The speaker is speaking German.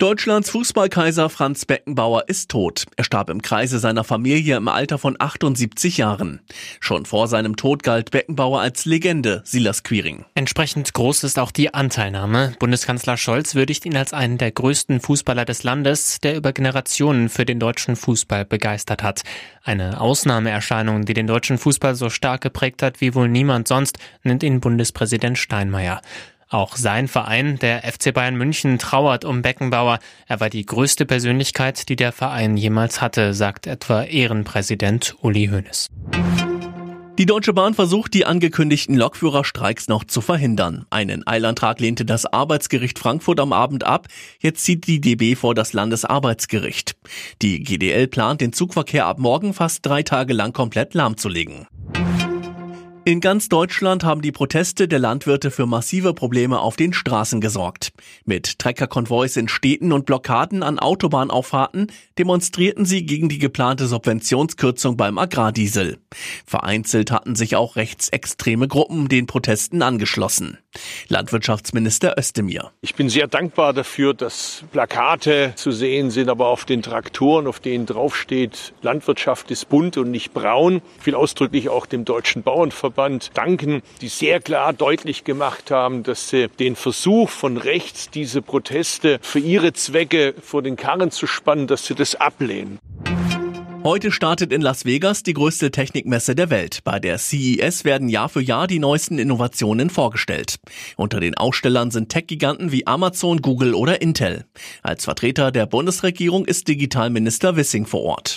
Deutschlands Fußballkaiser Franz Beckenbauer ist tot. Er starb im Kreise seiner Familie im Alter von 78 Jahren. Schon vor seinem Tod galt Beckenbauer als Legende, Silas Quiring. Entsprechend groß ist auch die Anteilnahme. Bundeskanzler Scholz würdigt ihn als einen der größten Fußballer des Landes, der über Generationen für den deutschen Fußball begeistert hat. Eine Ausnahmeerscheinung, die den deutschen Fußball so stark geprägt hat wie wohl niemand sonst, nennt ihn Bundespräsident Steinmeier. Auch sein Verein, der FC Bayern München, trauert um Beckenbauer. Er war die größte Persönlichkeit, die der Verein jemals hatte, sagt etwa Ehrenpräsident Uli Hoeneß. Die Deutsche Bahn versucht, die angekündigten Lokführerstreiks noch zu verhindern. Einen Eilantrag lehnte das Arbeitsgericht Frankfurt am Abend ab. Jetzt zieht die DB vor das Landesarbeitsgericht. Die GDL plant, den Zugverkehr ab morgen fast drei Tage lang komplett lahmzulegen. In ganz Deutschland haben die Proteste der Landwirte für massive Probleme auf den Straßen gesorgt. Mit Treckerkonvois in Städten und Blockaden an Autobahnauffahrten demonstrierten sie gegen die geplante Subventionskürzung beim Agrardiesel. Vereinzelt hatten sich auch rechtsextreme Gruppen den Protesten angeschlossen. Landwirtschaftsminister Özdemir. Ich bin sehr dankbar dafür, dass Plakate zu sehen sind, aber auf den Traktoren, auf denen draufsteht, Landwirtschaft ist bunt und nicht braun. Ich will ausdrücklich auch dem Deutschen Bauernverband danken, die sehr klar deutlich gemacht haben, dass sie den Versuch von rechts, diese Proteste für ihre Zwecke vor den Karren zu spannen, dass sie das ablehnen. Heute startet in Las Vegas die größte Technikmesse der Welt. Bei der CES werden Jahr für Jahr die neuesten Innovationen vorgestellt. Unter den Ausstellern sind Tech-Giganten wie Amazon, Google oder Intel. Als Vertreter der Bundesregierung ist Digitalminister Wissing vor Ort.